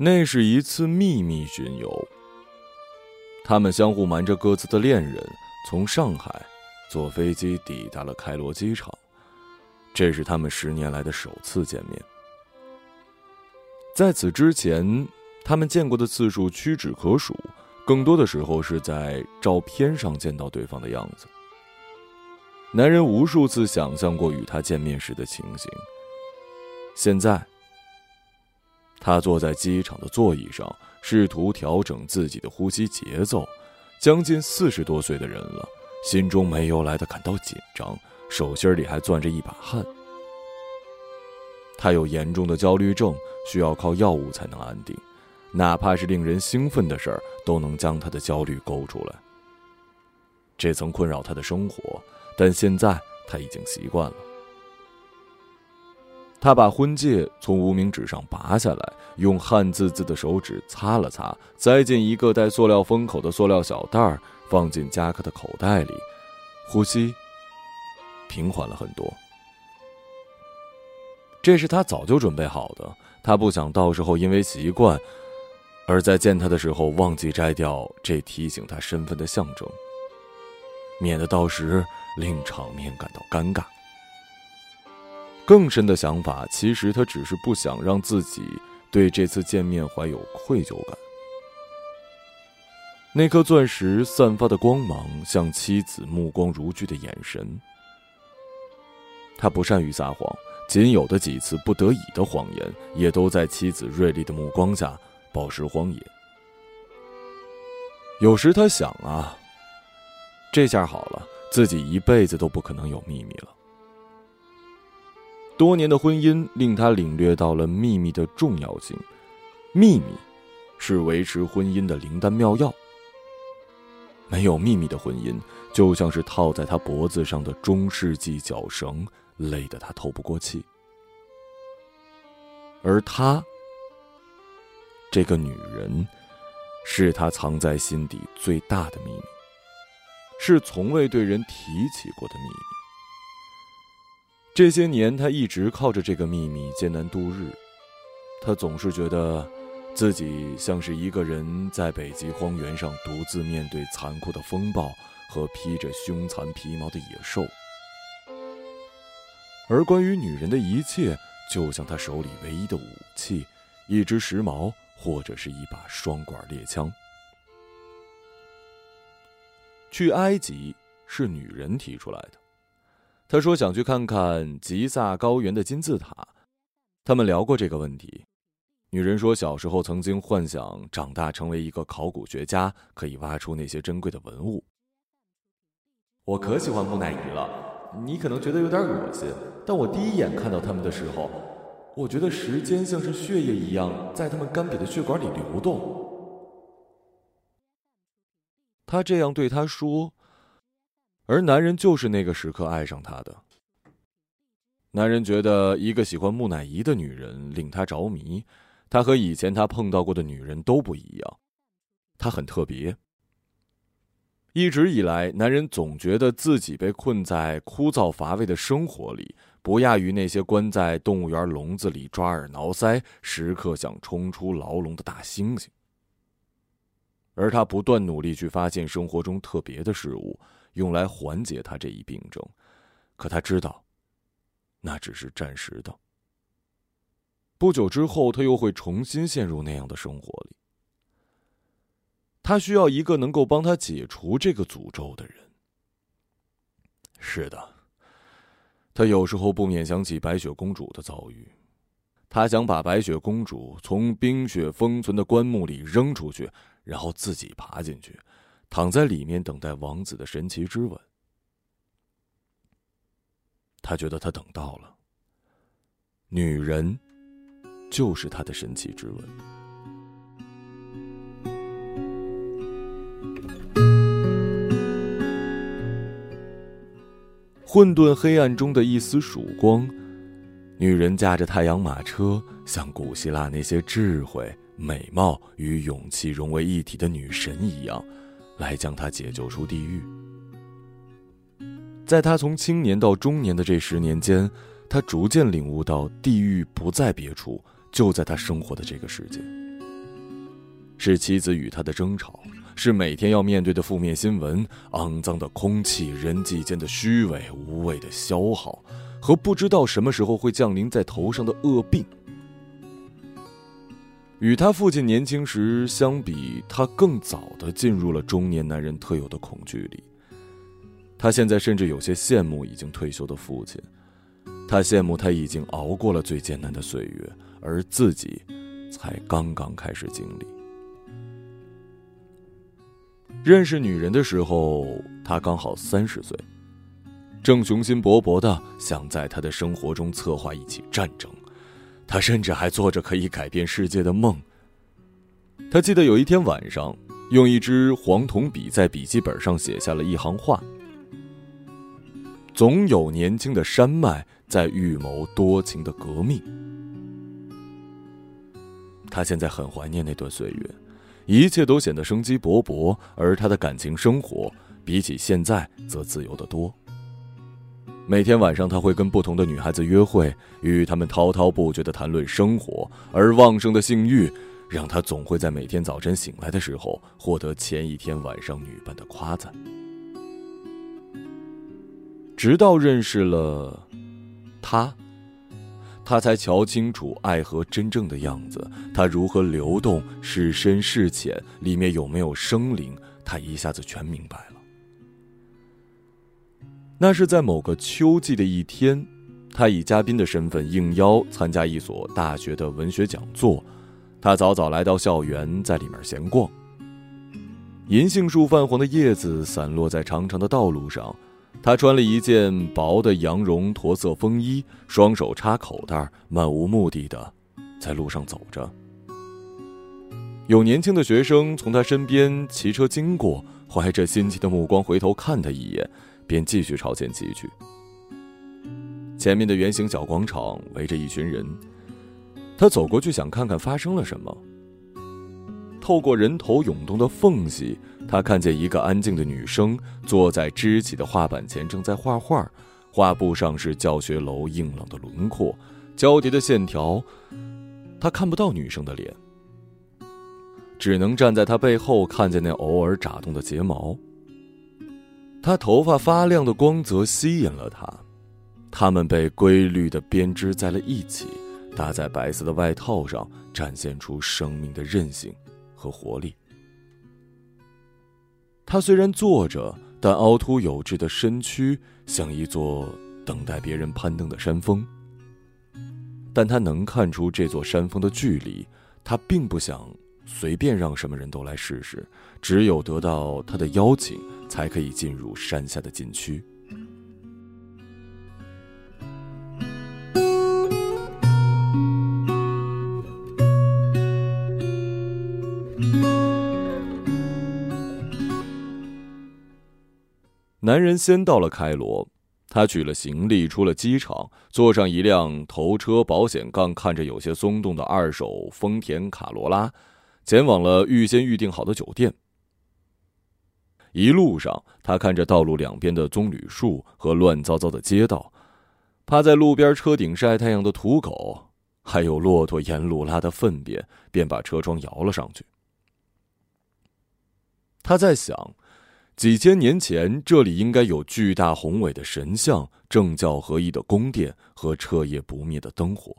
那是一次秘密巡游。他们相互瞒着各自的恋人，从上海坐飞机抵达了开罗机场。这是他们十年来的首次见面。在此之前，他们见过的次数屈指可数，更多的时候是在照片上见到对方的样子。男人无数次想象过与他见面时的情形。现在，他坐在机场的座椅上，试图调整自己的呼吸节奏。将近四十多岁的人了，心中没由来的感到紧张。手心里还攥着一把汗。他有严重的焦虑症，需要靠药物才能安定，哪怕是令人兴奋的事儿，都能将他的焦虑勾出来。这曾困扰他的生活，但现在他已经习惯了。他把婚戒从无名指上拔下来，用汗滋滋的手指擦了擦，塞进一个带塑料封口的塑料小袋儿，放进夹克的口袋里，呼吸。平缓了很多。这是他早就准备好的，他不想到时候因为习惯，而在见他的时候忘记摘掉这提醒他身份的象征，免得到时令场面感到尴尬。更深的想法，其实他只是不想让自己对这次见面怀有愧疚感。那颗钻石散发的光芒，像妻子目光如炬的眼神。他不善于撒谎，仅有的几次不得已的谎言，也都在妻子锐利的目光下暴食荒野。有时他想啊，这下好了，自己一辈子都不可能有秘密了。多年的婚姻令他领略到了秘密的重要性，秘密是维持婚姻的灵丹妙药。没有秘密的婚姻，就像是套在他脖子上的中世纪绞绳。累得他透不过气，而她，这个女人，是他藏在心底最大的秘密，是从未对人提起过的秘密。这些年，他一直靠着这个秘密艰难度日。他总是觉得，自己像是一个人在北极荒原上独自面对残酷的风暴和披着凶残皮毛的野兽。而关于女人的一切，就像他手里唯一的武器，一只时髦或者是一把双管猎枪。去埃及是女人提出来的，他说想去看看吉萨高原的金字塔。他们聊过这个问题，女人说小时候曾经幻想长大成为一个考古学家，可以挖出那些珍贵的文物。我可喜欢木乃伊了。你可能觉得有点恶心，但我第一眼看到他们的时候，我觉得时间像是血液一样在他们干瘪的血管里流动。他这样对他说，而男人就是那个时刻爱上他的。男人觉得一个喜欢木乃伊的女人令他着迷，他和以前他碰到过的女人都不一样，她很特别。一直以来，男人总觉得自己被困在枯燥乏味的生活里，不亚于那些关在动物园笼子里抓耳挠腮、时刻想冲出牢笼的大猩猩。而他不断努力去发现生活中特别的事物，用来缓解他这一病症，可他知道，那只是暂时的。不久之后，他又会重新陷入那样的生活里。他需要一个能够帮他解除这个诅咒的人。是的，他有时候不免想起白雪公主的遭遇。他想把白雪公主从冰雪封存的棺木里扔出去，然后自己爬进去，躺在里面等待王子的神奇之吻。他觉得他等到了，女人就是他的神奇之吻。混沌黑暗中的一丝曙光，女人驾着太阳马车，像古希腊那些智慧、美貌与勇气融为一体的女神一样，来将他解救出地狱。在他从青年到中年的这十年间，他逐渐领悟到，地狱不在别处，就在他生活的这个世界。是妻子与他的争吵，是每天要面对的负面新闻、肮脏的空气、人际间的虚伪、无谓的消耗，和不知道什么时候会降临在头上的恶病。与他父亲年轻时相比，他更早的进入了中年男人特有的恐惧里。他现在甚至有些羡慕已经退休的父亲，他羡慕他已经熬过了最艰难的岁月，而自己才刚刚开始经历。认识女人的时候，他刚好三十岁，正雄心勃勃的想在他的生活中策划一起战争。他甚至还做着可以改变世界的梦。他记得有一天晚上，用一支黄铜笔在笔记本上写下了一行话：“总有年轻的山脉在预谋多情的革命。”他现在很怀念那段岁月，一切都显得生机勃勃，而他的感情生活比起现在则自由得多。每天晚上，他会跟不同的女孩子约会，与她们滔滔不绝地谈论生活，而旺盛的性欲让他总会在每天早晨醒来的时候获得前一天晚上女伴的夸赞。直到认识了他，他才瞧清楚爱河真正的样子，它如何流动，是深是浅，里面有没有生灵，他一下子全明白了。那是在某个秋季的一天，他以嘉宾的身份应邀参加一所大学的文学讲座。他早早来到校园，在里面闲逛。银杏树泛黄的叶子散落在长长的道路上。他穿了一件薄的羊绒驼色风衣，双手插口袋，漫无目的的在路上走着。有年轻的学生从他身边骑车经过，怀着新奇的目光回头看他一眼。便继续朝前骑去。前面的圆形小广场围着一群人，他走过去想看看发生了什么。透过人头涌动的缝隙，他看见一个安静的女生坐在支起的画板前，正在画画。画布上是教学楼硬朗的轮廓，交叠的线条。他看不到女生的脸，只能站在她背后看见那偶尔眨动的睫毛。他头发发亮的光泽吸引了他，他们被规律的编织在了一起，搭在白色的外套上，展现出生命的韧性和活力。他虽然坐着，但凹凸有致的身躯像一座等待别人攀登的山峰。但他能看出这座山峰的距离，他并不想随便让什么人都来试试，只有得到他的邀请。才可以进入山下的禁区。男人先到了开罗，他取了行李，出了机场，坐上一辆头车保险杠看着有些松动的二手丰田卡罗拉，前往了预先预定好的酒店。一路上，他看着道路两边的棕榈树和乱糟糟的街道，趴在路边车顶晒太阳的土狗，还有骆驼沿路拉的粪便，便把车窗摇了上去。他在想，几千年前这里应该有巨大宏伟的神像、政教合一的宫殿和彻夜不灭的灯火。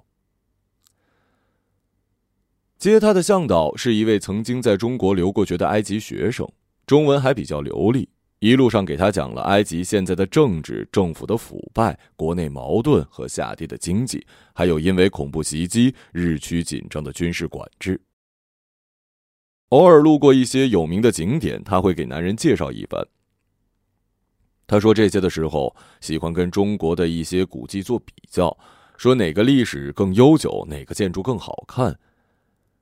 接他的向导是一位曾经在中国留过学的埃及学生。中文还比较流利，一路上给他讲了埃及现在的政治、政府的腐败、国内矛盾和下跌的经济，还有因为恐怖袭击日趋紧张的军事管制。偶尔路过一些有名的景点，他会给男人介绍一番。他说这些的时候，喜欢跟中国的一些古迹做比较，说哪个历史更悠久，哪个建筑更好看，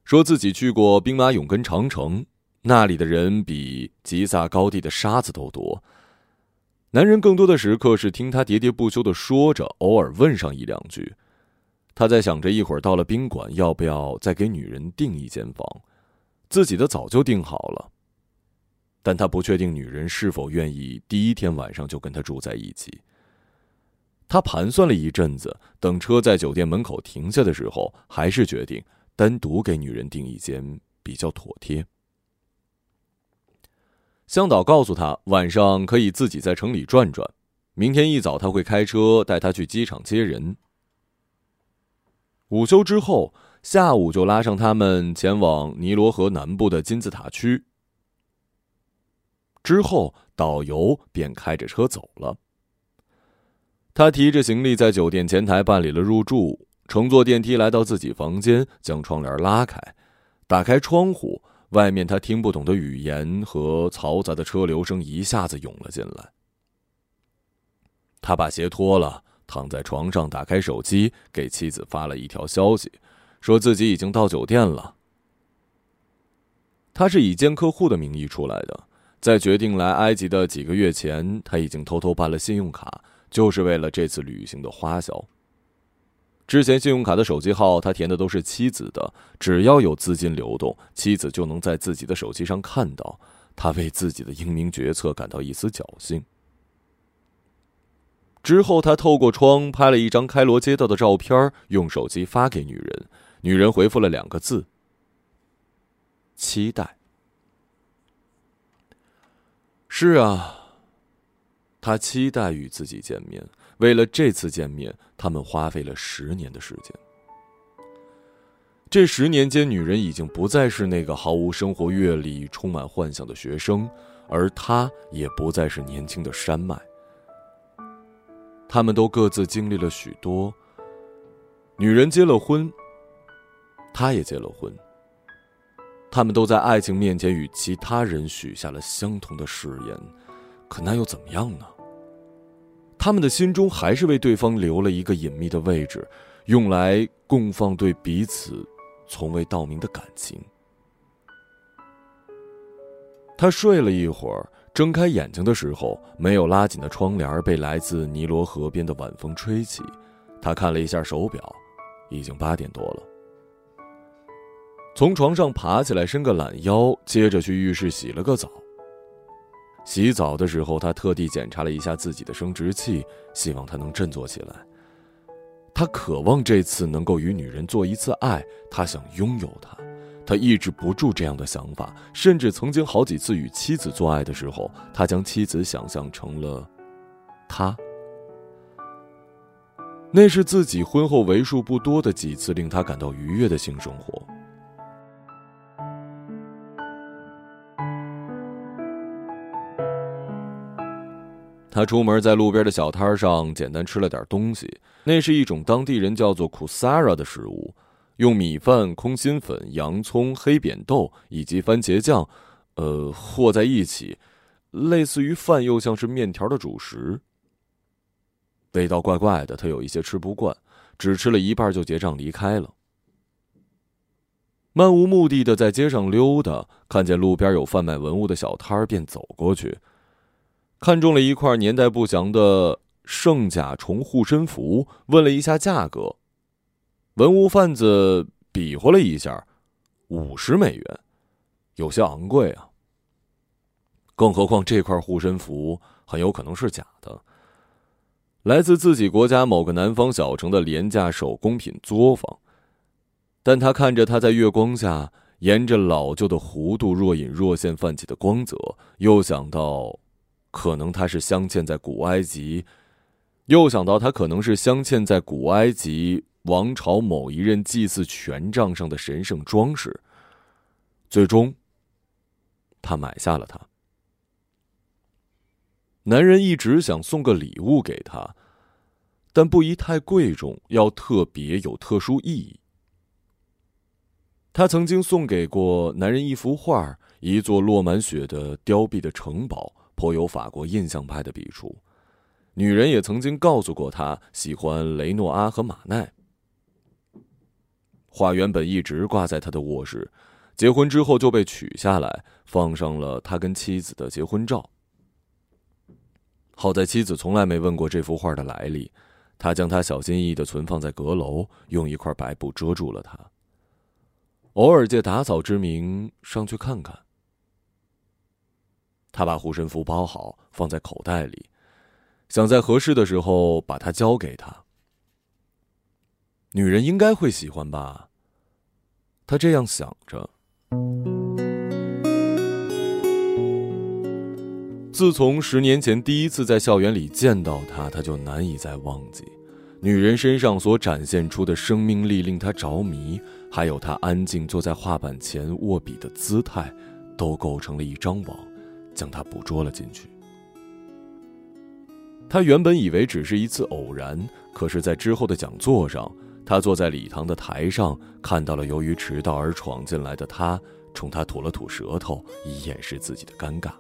说自己去过兵马俑跟长城。那里的人比吉萨高地的沙子都多。男人更多的时刻是听他喋喋不休的说着，偶尔问上一两句。他在想着一会儿到了宾馆要不要再给女人订一间房，自己的早就订好了，但他不确定女人是否愿意第一天晚上就跟他住在一起。他盘算了一阵子，等车在酒店门口停下的时候，还是决定单独给女人订一间。比较妥帖。向导告诉他，晚上可以自己在城里转转，明天一早他会开车带他去机场接人。午休之后，下午就拉上他们前往尼罗河南部的金字塔区。之后，导游便开着车走了。他提着行李在酒店前台办理了入住，乘坐电梯来到自己房间，将窗帘拉开，打开窗户。外面他听不懂的语言和嘈杂的车流声一下子涌了进来。他把鞋脱了，躺在床上，打开手机，给妻子发了一条消息，说自己已经到酒店了。他是以见客户的名义出来的，在决定来埃及的几个月前，他已经偷偷办了信用卡，就是为了这次旅行的花销。之前信用卡的手机号，他填的都是妻子的。只要有资金流动，妻子就能在自己的手机上看到。他为自己的英明决策感到一丝侥幸。之后，他透过窗拍了一张开罗街道的照片，用手机发给女人。女人回复了两个字：“期待。”是啊，他期待与自己见面。为了这次见面，他们花费了十年的时间。这十年间，女人已经不再是那个毫无生活阅历、充满幻想的学生，而他也不再是年轻的山脉。他们都各自经历了许多。女人结了婚，他也结了婚。他们都在爱情面前与其他人许下了相同的誓言，可那又怎么样呢？他们的心中还是为对方留了一个隐秘的位置，用来供放对彼此从未道明的感情。他睡了一会儿，睁开眼睛的时候，没有拉紧的窗帘被来自尼罗河边的晚风吹起。他看了一下手表，已经八点多了。从床上爬起来，伸个懒腰，接着去浴室洗了个澡。洗澡的时候，他特地检查了一下自己的生殖器，希望他能振作起来。他渴望这次能够与女人做一次爱，他想拥有她。他抑制不住这样的想法，甚至曾经好几次与妻子做爱的时候，他将妻子想象成了他。那是自己婚后为数不多的几次令他感到愉悦的性生活。他出门在路边的小摊上简单吃了点东西，那是一种当地人叫做 kusara 的食物，用米饭、空心粉、洋葱、黑扁豆以及番茄酱，呃，和在一起，类似于饭又像是面条的主食。味道怪怪的，他有一些吃不惯，只吃了一半就结账离开了。漫无目的的在街上溜达，看见路边有贩卖文物的小摊儿，便走过去。看中了一块年代不详的圣甲虫护身符，问了一下价格。文物贩子比划了一下，五十美元，有些昂贵啊。更何况这块护身符很有可能是假的，来自自己国家某个南方小城的廉价手工品作坊。但他看着它在月光下沿着老旧的弧度若隐若现泛起的光泽，又想到。可能它是镶嵌在古埃及，又想到它可能是镶嵌在古埃及王朝某一任祭祀权杖上的神圣装饰。最终，他买下了它。男人一直想送个礼物给她，但不宜太贵重，要特别有特殊意义。他曾经送给过男人一幅画，一座落满雪的凋敝的城堡。颇有法国印象派的笔触，女人也曾经告诉过他喜欢雷诺阿和马奈。画原本一直挂在他的卧室，结婚之后就被取下来，放上了他跟妻子的结婚照。好在妻子从来没问过这幅画的来历，他将它小心翼翼的存放在阁楼，用一块白布遮住了它。偶尔借打扫之名上去看看。他把护身符包好，放在口袋里，想在合适的时候把它交给他。女人应该会喜欢吧？他这样想着。自从十年前第一次在校园里见到她，他就难以再忘记。女人身上所展现出的生命力令他着迷，还有她安静坐在画板前握笔的姿态，都构成了一张网。将他捕捉了进去。他原本以为只是一次偶然，可是，在之后的讲座上，他坐在礼堂的台上，看到了由于迟到而闯进来的他，冲他吐了吐舌头，以掩饰自己的尴尬。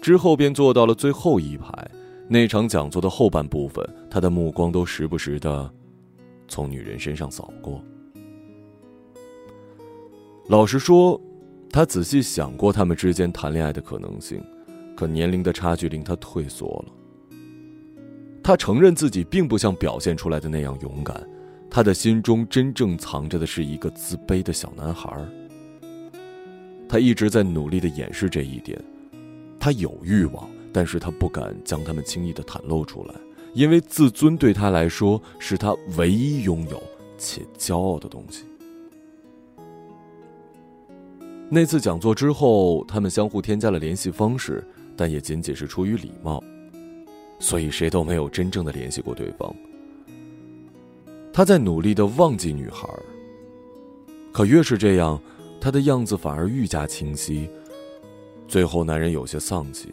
之后便坐到了最后一排。那场讲座的后半部分，他的目光都时不时的从女人身上扫过。老实说，他仔细想过他们之间谈恋爱的可能性，可年龄的差距令他退缩了。他承认自己并不像表现出来的那样勇敢，他的心中真正藏着的是一个自卑的小男孩。他一直在努力的掩饰这一点，他有欲望。但是他不敢将他们轻易的袒露出来，因为自尊对他来说是他唯一拥有且骄傲的东西。那次讲座之后，他们相互添加了联系方式，但也仅仅是出于礼貌，所以谁都没有真正的联系过对方。他在努力的忘记女孩，可越是这样，他的样子反而愈加清晰。最后，男人有些丧气。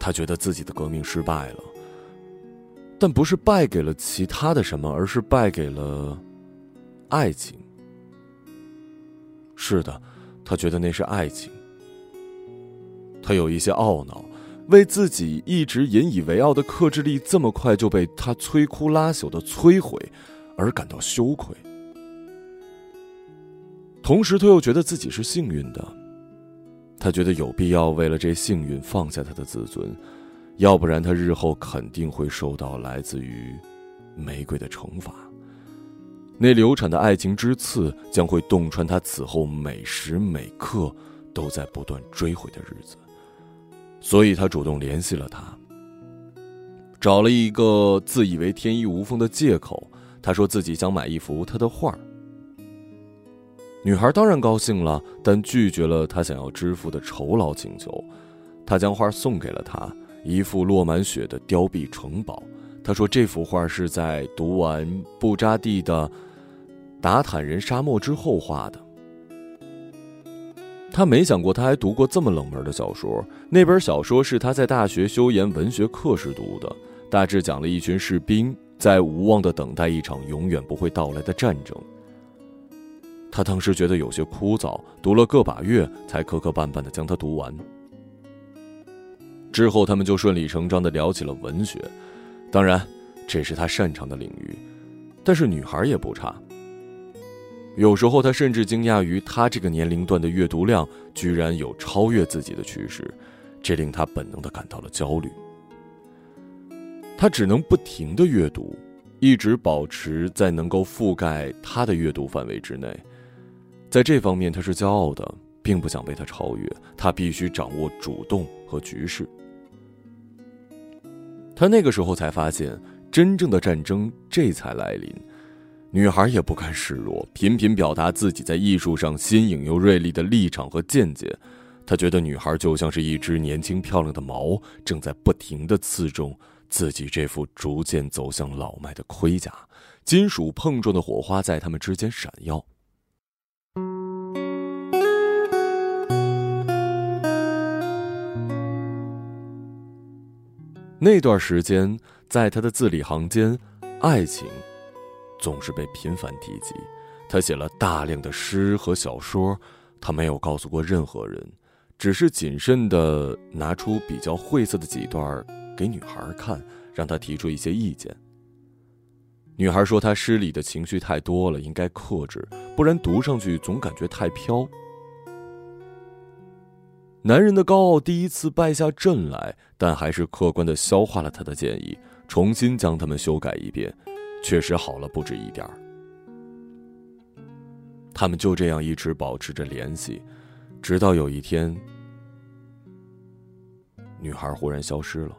他觉得自己的革命失败了，但不是败给了其他的什么，而是败给了爱情。是的，他觉得那是爱情。他有一些懊恼，为自己一直引以为傲的克制力这么快就被他摧枯拉朽的摧毁而感到羞愧。同时，他又觉得自己是幸运的。他觉得有必要为了这幸运放下他的自尊，要不然他日后肯定会受到来自于玫瑰的惩罚。那流产的爱情之刺将会洞穿他此后每时每刻都在不断追悔的日子。所以他主动联系了他，找了一个自以为天衣无缝的借口。他说自己想买一幅他的画。女孩当然高兴了，但拒绝了他想要支付的酬劳请求。他将画送给了他，一幅落满雪的凋敝城堡。他说这幅画是在读完布扎蒂的《达坦人沙漠》之后画的。他没想过他还读过这么冷门的小说。那本小说是他在大学修研文学课时读的，大致讲了一群士兵在无望的等待一场永远不会到来的战争。他当时觉得有些枯燥，读了个把月才磕磕绊绊的将它读完。之后，他们就顺理成章的聊起了文学，当然，这是他擅长的领域。但是女孩也不差。有时候，他甚至惊讶于他这个年龄段的阅读量居然有超越自己的趋势，这令他本能的感到了焦虑。他只能不停的阅读，一直保持在能够覆盖他的阅读范围之内。在这方面，他是骄傲的，并不想被他超越。他必须掌握主动和局势。他那个时候才发现，真正的战争这才来临。女孩也不甘示弱，频频表达自己在艺术上新颖又锐利的立场和见解。他觉得女孩就像是一只年轻漂亮的矛，正在不停的刺中自己这副逐渐走向老迈的盔甲。金属碰撞的火花在他们之间闪耀。那段时间，在他的字里行间，爱情总是被频繁提及。他写了大量的诗和小说，他没有告诉过任何人，只是谨慎的拿出比较晦涩的几段给女孩看，让她提出一些意见。女孩说，他诗里的情绪太多了，应该克制，不然读上去总感觉太飘。男人的高傲第一次败下阵来，但还是客观的消化了他的建议，重新将他们修改一遍，确实好了不止一点儿。他们就这样一直保持着联系，直到有一天，女孩忽然消失了。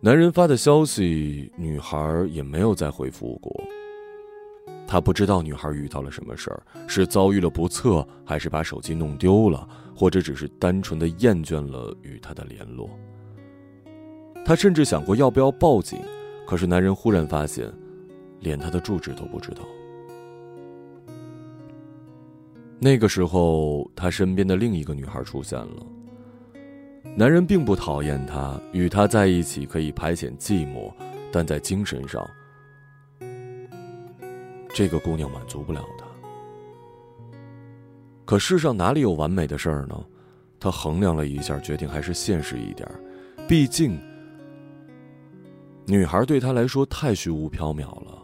男人发的消息，女孩也没有再回复过。他不知道女孩遇到了什么事儿，是遭遇了不测，还是把手机弄丢了，或者只是单纯的厌倦了与他的联络。他甚至想过要不要报警，可是男人忽然发现，连他的住址都不知道。那个时候，他身边的另一个女孩出现了。男人并不讨厌她，与她在一起可以排遣寂寞，但在精神上。这个姑娘满足不了他。可世上哪里有完美的事儿呢？他衡量了一下，决定还是现实一点毕竟，女孩对他来说太虚无缥缈了。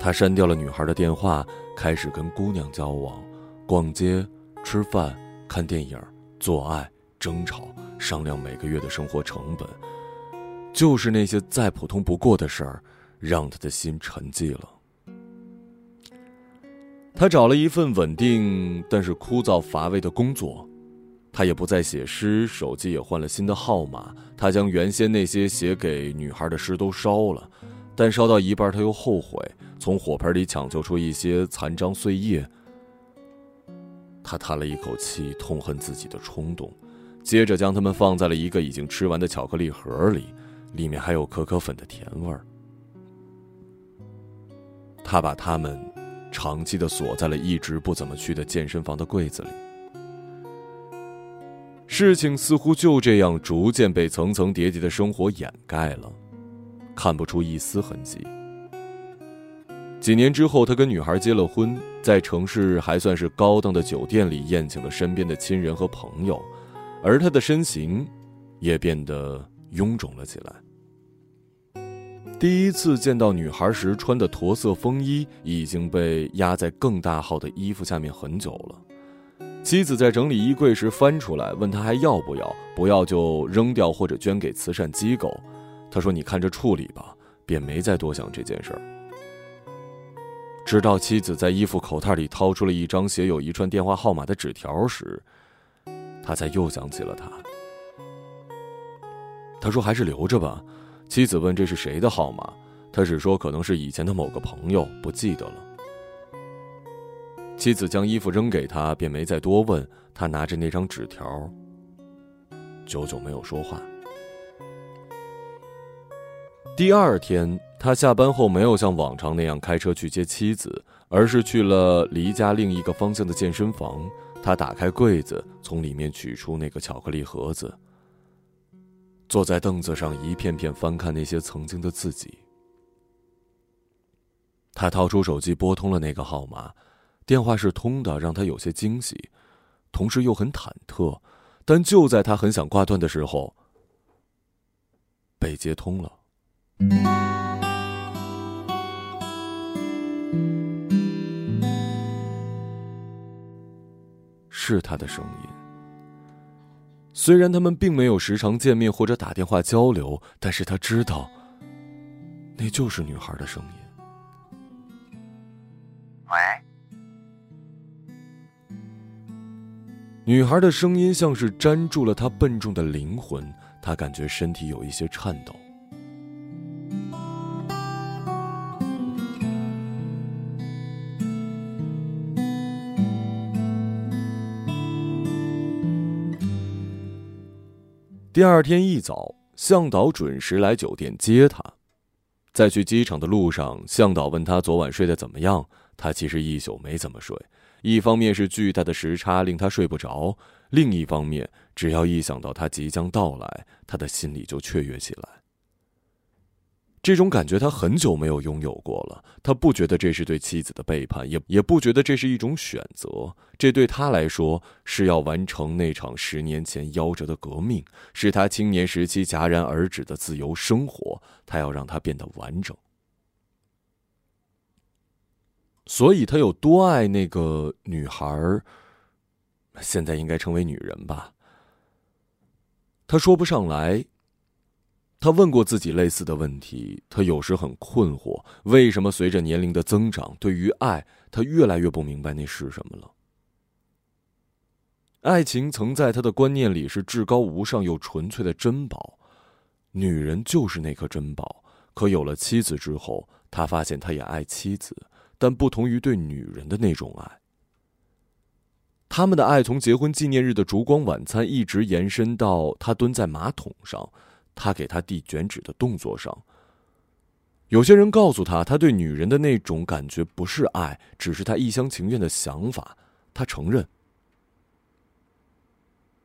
他删掉了女孩的电话，开始跟姑娘交往，逛街、吃饭、看电影、做爱、争吵、商量每个月的生活成本，就是那些再普通不过的事儿。让他的心沉寂了。他找了一份稳定但是枯燥乏味的工作，他也不再写诗，手机也换了新的号码。他将原先那些写给女孩的诗都烧了，但烧到一半他又后悔，从火盆里抢救出一些残章碎叶。他叹了一口气，痛恨自己的冲动，接着将它们放在了一个已经吃完的巧克力盒里，里面还有可可粉的甜味儿。他把它们长期的锁在了一直不怎么去的健身房的柜子里。事情似乎就这样逐渐被层层叠叠的生活掩盖了，看不出一丝痕迹。几年之后，他跟女孩结了婚，在城市还算是高档的酒店里宴请了身边的亲人和朋友，而他的身形也变得臃肿了起来。第一次见到女孩时穿的驼色风衣已经被压在更大号的衣服下面很久了。妻子在整理衣柜时翻出来，问他还要不要，不要就扔掉或者捐给慈善机构。他说：“你看着处理吧。”便没再多想这件事儿。直到妻子在衣服口袋里掏出了一张写有一串电话号码的纸条时，他才又想起了他。他说：“还是留着吧。”妻子问：“这是谁的号码？”他只说：“可能是以前的某个朋友，不记得了。”妻子将衣服扔给他，便没再多问。他拿着那张纸条，久久没有说话。第二天，他下班后没有像往常那样开车去接妻子，而是去了离家另一个方向的健身房。他打开柜子，从里面取出那个巧克力盒子。坐在凳子上，一片片翻看那些曾经的自己。他掏出手机，拨通了那个号码，电话是通的，让他有些惊喜，同时又很忐忑。但就在他很想挂断的时候，被接通了，是他的声音。虽然他们并没有时常见面或者打电话交流，但是他知道，那就是女孩的声音。喂，女孩的声音像是粘住了他笨重的灵魂，他感觉身体有一些颤抖。第二天一早，向导准时来酒店接他。在去机场的路上，向导问他昨晚睡得怎么样。他其实一宿没怎么睡，一方面是巨大的时差令他睡不着，另一方面，只要一想到他即将到来，他的心里就雀跃起来。这种感觉他很久没有拥有过了。他不觉得这是对妻子的背叛，也也不觉得这是一种选择。这对他来说是要完成那场十年前夭折的革命，是他青年时期戛然而止的自由生活。他要让它变得完整。所以他有多爱那个女孩？现在应该称为女人吧。他说不上来。他问过自己类似的问题，他有时很困惑：为什么随着年龄的增长，对于爱，他越来越不明白那是什么了？爱情曾在他的观念里是至高无上又纯粹的珍宝，女人就是那颗珍宝。可有了妻子之后，他发现他也爱妻子，但不同于对女人的那种爱。他们的爱从结婚纪念日的烛光晚餐一直延伸到他蹲在马桶上，他给他递卷纸的动作上。有些人告诉他，他对女人的那种感觉不是爱，只是他一厢情愿的想法。他承认，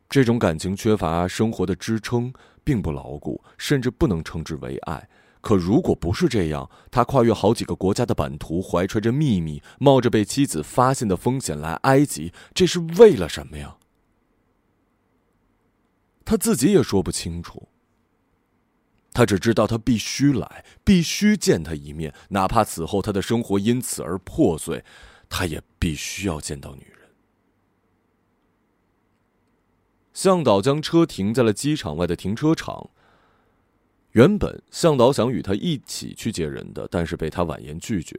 这种感情缺乏生活的支撑，并不牢固，甚至不能称之为爱。可如果不是这样，他跨越好几个国家的版图，怀揣着秘密，冒着被妻子发现的风险来埃及，这是为了什么呀？他自己也说不清楚。他只知道他必须来，必须见他一面，哪怕此后他的生活因此而破碎，他也必须要见到女人。向导将车停在了机场外的停车场。原本向导想与他一起去接人的，但是被他婉言拒绝。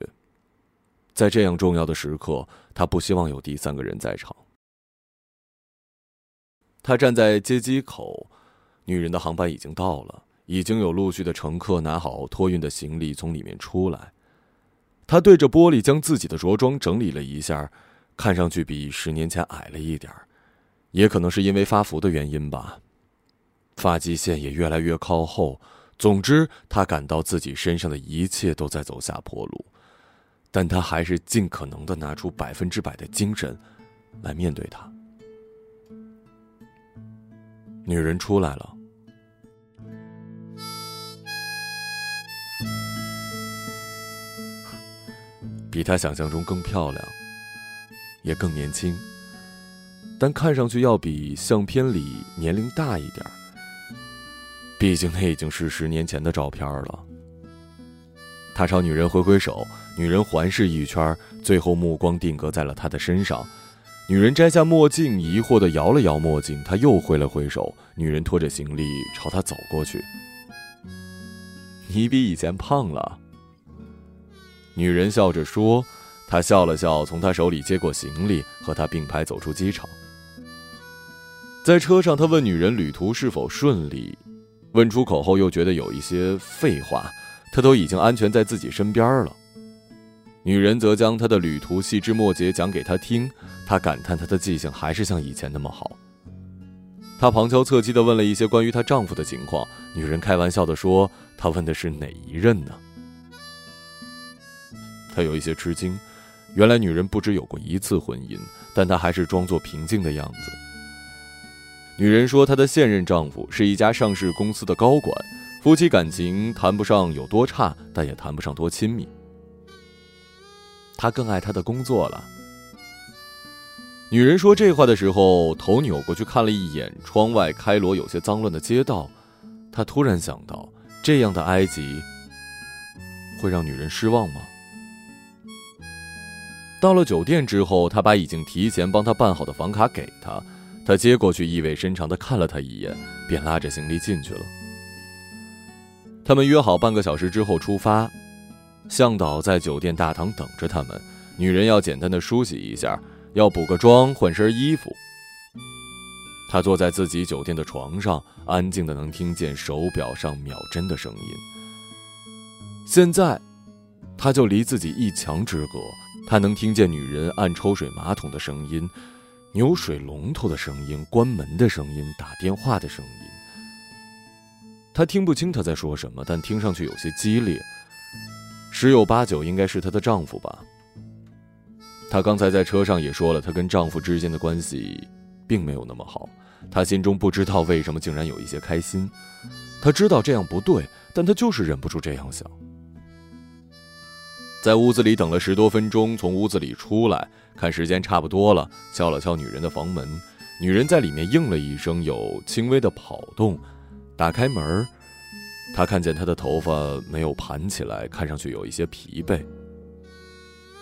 在这样重要的时刻，他不希望有第三个人在场。他站在接机口，女人的航班已经到了，已经有陆续的乘客拿好托运的行李从里面出来。他对着玻璃将自己的着装整理了一下，看上去比十年前矮了一点也可能是因为发福的原因吧，发际线也越来越靠后。总之，他感到自己身上的一切都在走下坡路，但他还是尽可能的拿出百分之百的精神来面对他。女人出来了，比他想象中更漂亮，也更年轻，但看上去要比相片里年龄大一点毕竟那已经是十年前的照片了。他朝女人挥挥手，女人环视一圈，最后目光定格在了他的身上。女人摘下墨镜，疑惑的摇了摇墨镜。他又挥了挥手，女人拖着行李朝他走过去。你比以前胖了。女人笑着说。他笑了笑，从他手里接过行李，和他并排走出机场。在车上，他问女人旅途是否顺利。问出口后，又觉得有一些废话。他都已经安全在自己身边了。女人则将她的旅途细枝末节讲给他听。他感叹她的记性还是像以前那么好。他旁敲侧击地问了一些关于她丈夫的情况。女人开玩笑地说：“她问的是哪一任呢？”他有一些吃惊，原来女人不止有过一次婚姻，但她还是装作平静的样子。女人说，她的现任丈夫是一家上市公司的高管，夫妻感情谈不上有多差，但也谈不上多亲密。她更爱她的工作了。女人说这话的时候，头扭过去看了一眼窗外开罗有些脏乱的街道，她突然想到，这样的埃及会让女人失望吗？到了酒店之后，他把已经提前帮他办好的房卡给他。他接过去，意味深长的看了他一眼，便拉着行李进去了。他们约好半个小时之后出发，向导在酒店大堂等着他们。女人要简单的梳洗一下，要补个妆，换身衣服。他坐在自己酒店的床上，安静的能听见手表上秒针的声音。现在，他就离自己一墙之隔，他能听见女人按抽水马桶的声音。扭水龙头的声音，关门的声音，打电话的声音。他听不清他在说什么，但听上去有些激烈。十有八九应该是她的丈夫吧。她刚才在车上也说了，她跟丈夫之间的关系并没有那么好。她心中不知道为什么竟然有一些开心。她知道这样不对，但她就是忍不住这样想。在屋子里等了十多分钟，从屋子里出来，看时间差不多了，敲了敲女人的房门。女人在里面应了一声，有轻微的跑动。打开门，他看见她的头发没有盘起来，看上去有一些疲惫。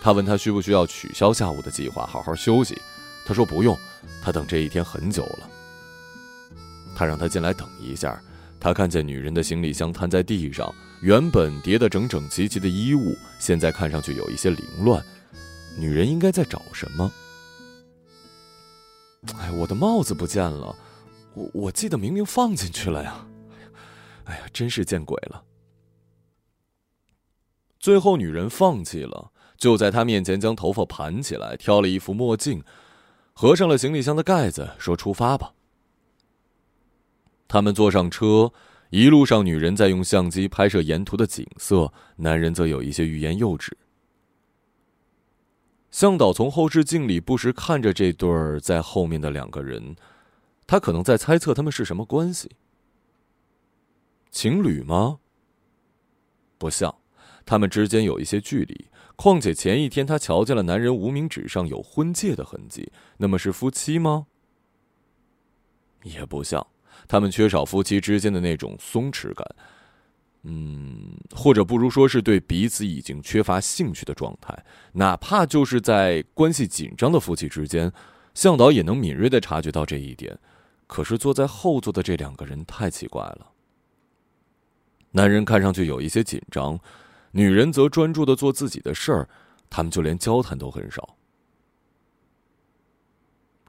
他问她需不需要取消下午的计划，好好休息。她说不用，她等这一天很久了。他让她进来等一下。他看见女人的行李箱摊在地上。原本叠得整整齐齐的衣物，现在看上去有一些凌乱。女人应该在找什么？哎，我的帽子不见了，我我记得明明放进去了呀！哎呀，真是见鬼了！最后，女人放弃了，就在他面前将头发盘起来，挑了一副墨镜，合上了行李箱的盖子，说：“出发吧。”他们坐上车，一路上，女人在用相机拍摄沿途的景色，男人则有一些欲言又止。向导从后视镜里不时看着这对儿在后面的两个人，他可能在猜测他们是什么关系。情侣吗？不像，他们之间有一些距离。况且前一天他瞧见了男人无名指上有婚戒的痕迹，那么是夫妻吗？也不像。他们缺少夫妻之间的那种松弛感，嗯，或者不如说是对彼此已经缺乏兴趣的状态。哪怕就是在关系紧张的夫妻之间，向导也能敏锐的察觉到这一点。可是坐在后座的这两个人太奇怪了。男人看上去有一些紧张，女人则专注的做自己的事儿，他们就连交谈都很少。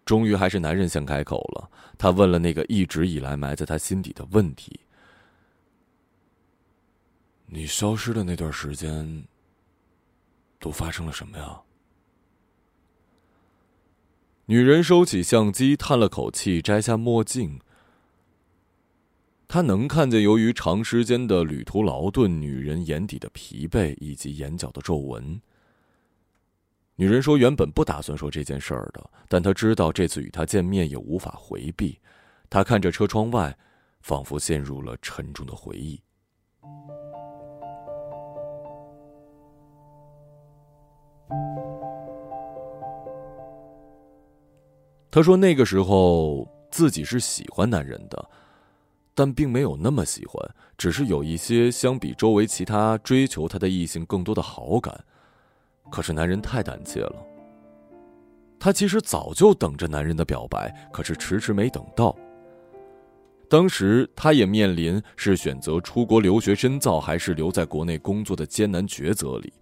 终于还是男人先开口了。他问了那个一直以来埋在他心底的问题：“你消失的那段时间，都发生了什么呀？”女人收起相机，叹了口气，摘下墨镜。他能看见由于长时间的旅途劳顿，女人眼底的疲惫以及眼角的皱纹。女人说：“原本不打算说这件事儿的，但她知道这次与他见面也无法回避。她看着车窗外，仿佛陷入了沉重的回忆。”她说：“那个时候自己是喜欢男人的，但并没有那么喜欢，只是有一些相比周围其他追求她的异性更多的好感。”可是男人太胆怯了。她其实早就等着男人的表白，可是迟迟没等到。当时她也面临是选择出国留学深造，还是留在国内工作的艰难抉择里。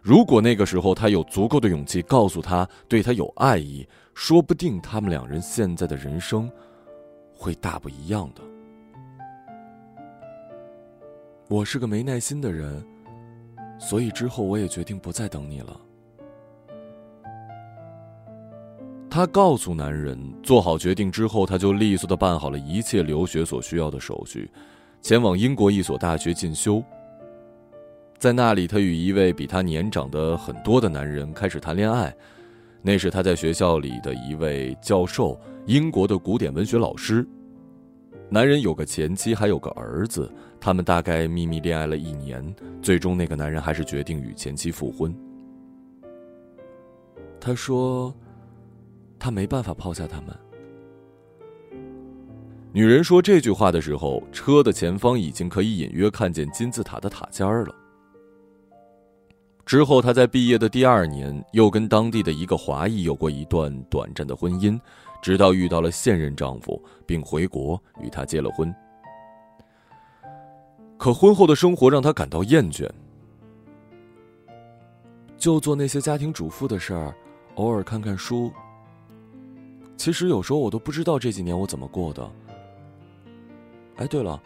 如果那个时候他有足够的勇气告诉他对他有爱意，说不定他们两人现在的人生会大不一样的。我是个没耐心的人。所以之后，我也决定不再等你了。她告诉男人，做好决定之后，她就利索的办好了一切留学所需要的手续，前往英国一所大学进修。在那里，她与一位比她年长的很多的男人开始谈恋爱，那是她在学校里的一位教授，英国的古典文学老师。男人有个前妻，还有个儿子。他们大概秘密恋爱了一年，最终那个男人还是决定与前妻复婚。他说：“他没办法抛下他们。”女人说这句话的时候，车的前方已经可以隐约看见金字塔的塔尖了。之后，他在毕业的第二年，又跟当地的一个华裔有过一段短暂的婚姻。直到遇到了现任丈夫，并回国与他结了婚。可婚后的生活让她感到厌倦，就做那些家庭主妇的事儿，偶尔看看书。其实有时候我都不知道这几年我怎么过的。哎，对了，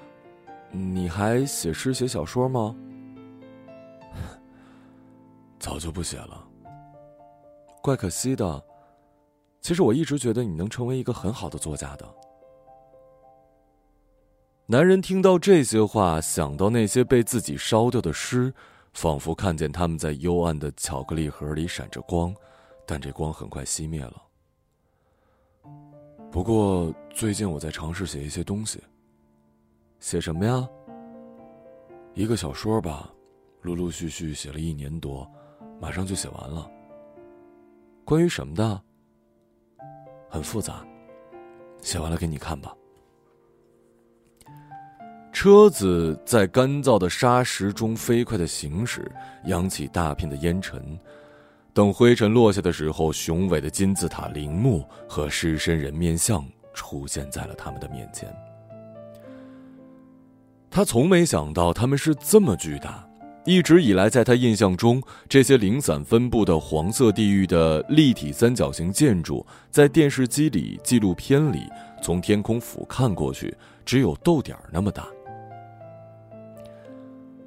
你还写诗写小说吗？早就不写了，怪可惜的。其实我一直觉得你能成为一个很好的作家的。男人听到这些话，想到那些被自己烧掉的诗，仿佛看见他们在幽暗的巧克力盒里闪着光，但这光很快熄灭了。不过最近我在尝试写一些东西。写什么呀？一个小说吧，陆陆续续写了一年多，马上就写完了。关于什么的？很复杂，写完了给你看吧。车子在干燥的沙石中飞快的行驶，扬起大片的烟尘。等灰尘落下的时候，雄伟的金字塔陵墓和狮身人面像出现在了他们的面前。他从没想到他们是这么巨大。一直以来，在他印象中，这些零散分布的黄色地域的立体三角形建筑，在电视机里、纪录片里，从天空俯瞰过去，只有豆点儿那么大。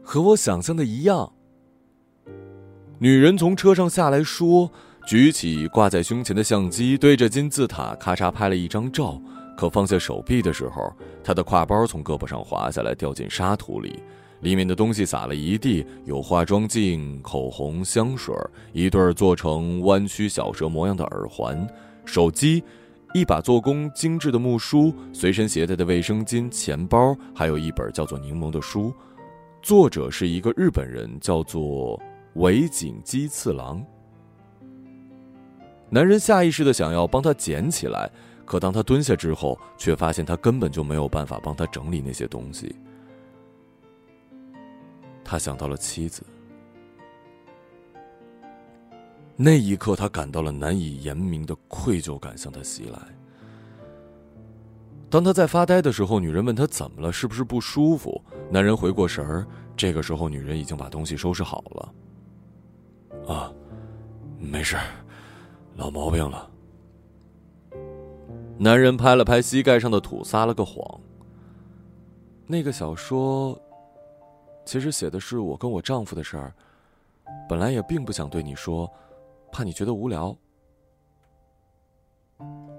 和我想象的一样，女人从车上下来说，举起挂在胸前的相机，对着金字塔咔嚓拍了一张照。可放下手臂的时候，她的挎包从胳膊上滑下来，掉进沙土里，里面的东西撒了一地，有化妆镜、口红、香水，一对做成弯曲小蛇模样的耳环，手机。一把做工精致的木梳，随身携带的卫生巾、钱包，还有一本叫做《柠檬》的书，作者是一个日本人，叫做尾井基次郎。男人下意识的想要帮他捡起来，可当他蹲下之后，却发现他根本就没有办法帮他整理那些东西。他想到了妻子。那一刻，他感到了难以言明的愧疚感向他袭来。当他在发呆的时候，女人问他怎么了，是不是不舒服？男人回过神儿，这个时候，女人已经把东西收拾好了。啊，没事，老毛病了。男人拍了拍膝盖上的土，撒了个谎。那个小说，其实写的是我跟我丈夫的事儿，本来也并不想对你说。怕你觉得无聊，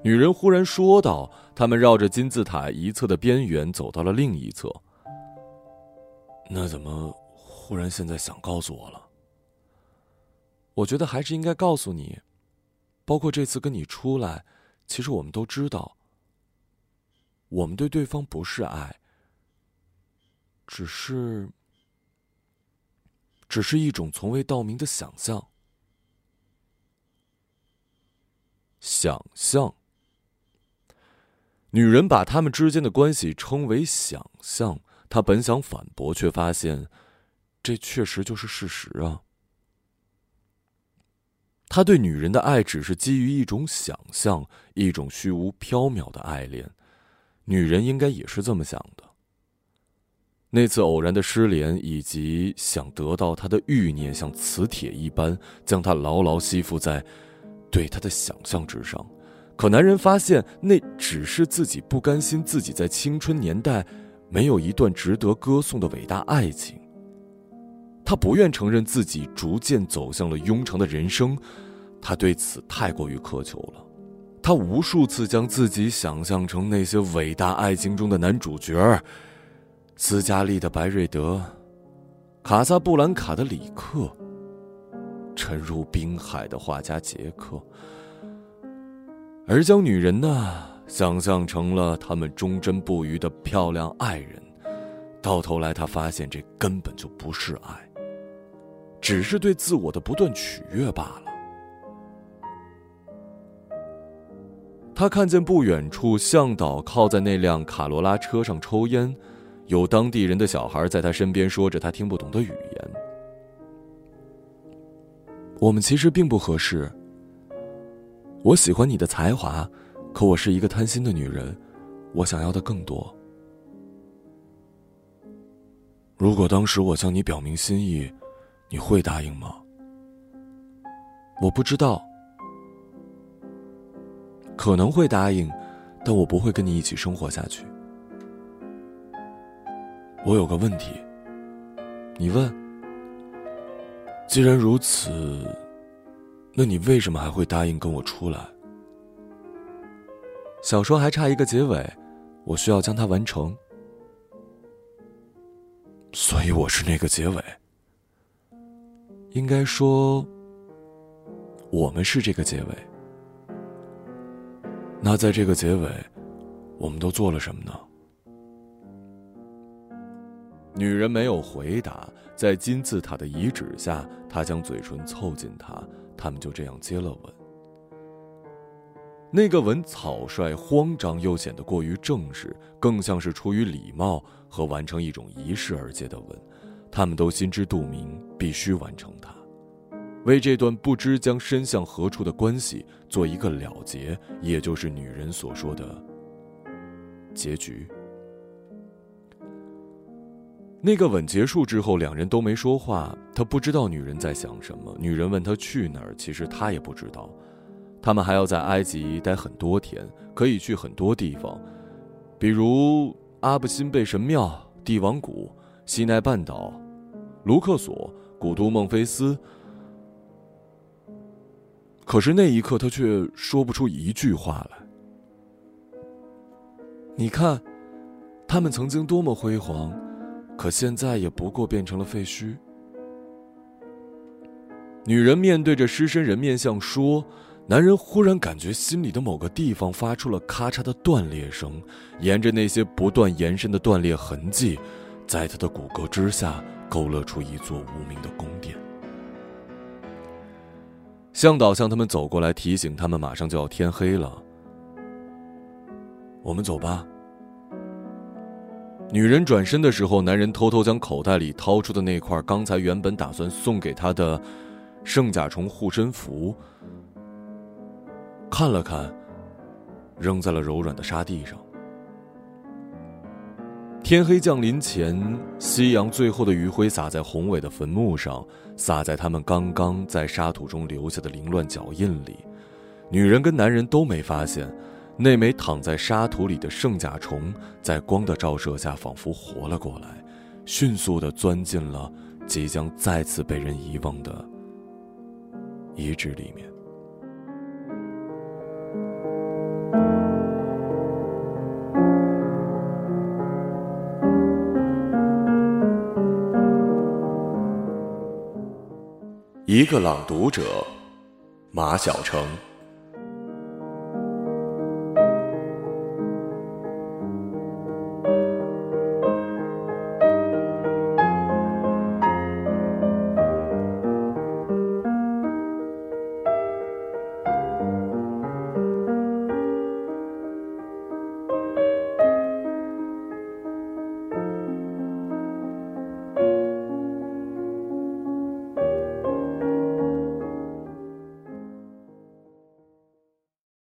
女人忽然说道：“他们绕着金字塔一侧的边缘走到了另一侧。那怎么忽然现在想告诉我了？我觉得还是应该告诉你，包括这次跟你出来，其实我们都知道，我们对对方不是爱，只是，只是一种从未道明的想象。”想象。女人把他们之间的关系称为想象，她本想反驳，却发现，这确实就是事实啊。他对女人的爱只是基于一种想象，一种虚无缥缈的爱恋，女人应该也是这么想的。那次偶然的失联，以及想得到他的欲念，像磁铁一般将他牢牢吸附在。对他的想象之上，可男人发现那只是自己不甘心自己在青春年代没有一段值得歌颂的伟大爱情。他不愿承认自己逐渐走向了庸常的人生，他对此太过于苛求了。他无数次将自己想象成那些伟大爱情中的男主角：斯嘉丽的白瑞德，卡萨布兰卡的里克。沉入冰海的画家杰克，而将女人呢想象成了他们忠贞不渝的漂亮爱人，到头来他发现这根本就不是爱，只是对自我的不断取悦罢了。他看见不远处向导靠在那辆卡罗拉车上抽烟，有当地人的小孩在他身边说着他听不懂的语言。我们其实并不合适。我喜欢你的才华，可我是一个贪心的女人，我想要的更多。如果当时我向你表明心意，你会答应吗？我不知道，可能会答应，但我不会跟你一起生活下去。我有个问题，你问。既然如此，那你为什么还会答应跟我出来？小说还差一个结尾，我需要将它完成，所以我是那个结尾。应该说，我们是这个结尾。那在这个结尾，我们都做了什么呢？女人没有回答，在金字塔的遗址下，他将嘴唇凑近她，他们就这样接了吻。那个吻草率、慌张，又显得过于正式，更像是出于礼貌和完成一种仪式而接的吻。他们都心知肚明，必须完成它，为这段不知将伸向何处的关系做一个了结，也就是女人所说的结局。那个吻结束之后，两人都没说话。他不知道女人在想什么。女人问他去哪儿，其实他也不知道。他们还要在埃及待很多天，可以去很多地方，比如阿布辛贝神庙、帝王谷、西奈半岛、卢克索、古都孟菲斯。可是那一刻，他却说不出一句话来。你看，他们曾经多么辉煌，可现在也不过变成了废墟。女人面对着狮身人面像说。男人忽然感觉心里的某个地方发出了咔嚓的断裂声，沿着那些不断延伸的断裂痕迹，在他的骨骼之下勾勒出一座无名的宫殿。向导向他们走过来，提醒他们马上就要天黑了。我们走吧。女人转身的时候，男人偷偷将口袋里掏出的那块刚才原本打算送给她的圣甲虫护身符。看了看，扔在了柔软的沙地上。天黑降临前，夕阳最后的余晖洒在宏伟的坟墓上，洒在他们刚刚在沙土中留下的凌乱脚印里。女人跟男人都没发现，那枚躺在沙土里的圣甲虫，在光的照射下仿佛活了过来，迅速的钻进了即将再次被人遗忘的遗址里面。一个朗读者，马晓成。